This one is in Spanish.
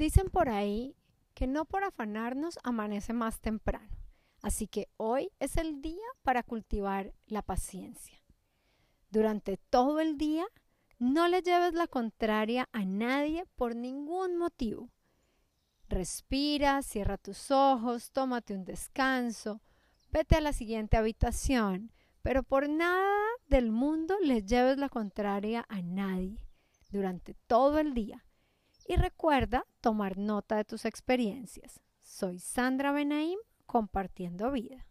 Dicen por ahí que no por afanarnos amanece más temprano. Así que hoy es el día para cultivar la paciencia. Durante todo el día, no le lleves la contraria a nadie por ningún motivo. Respira, cierra tus ojos, tómate un descanso, vete a la siguiente habitación, pero por nada del mundo le lleves la contraria a nadie durante todo el día. Y recuerda tomar nota de tus experiencias. Soy Sandra Benaim compartiendo vida.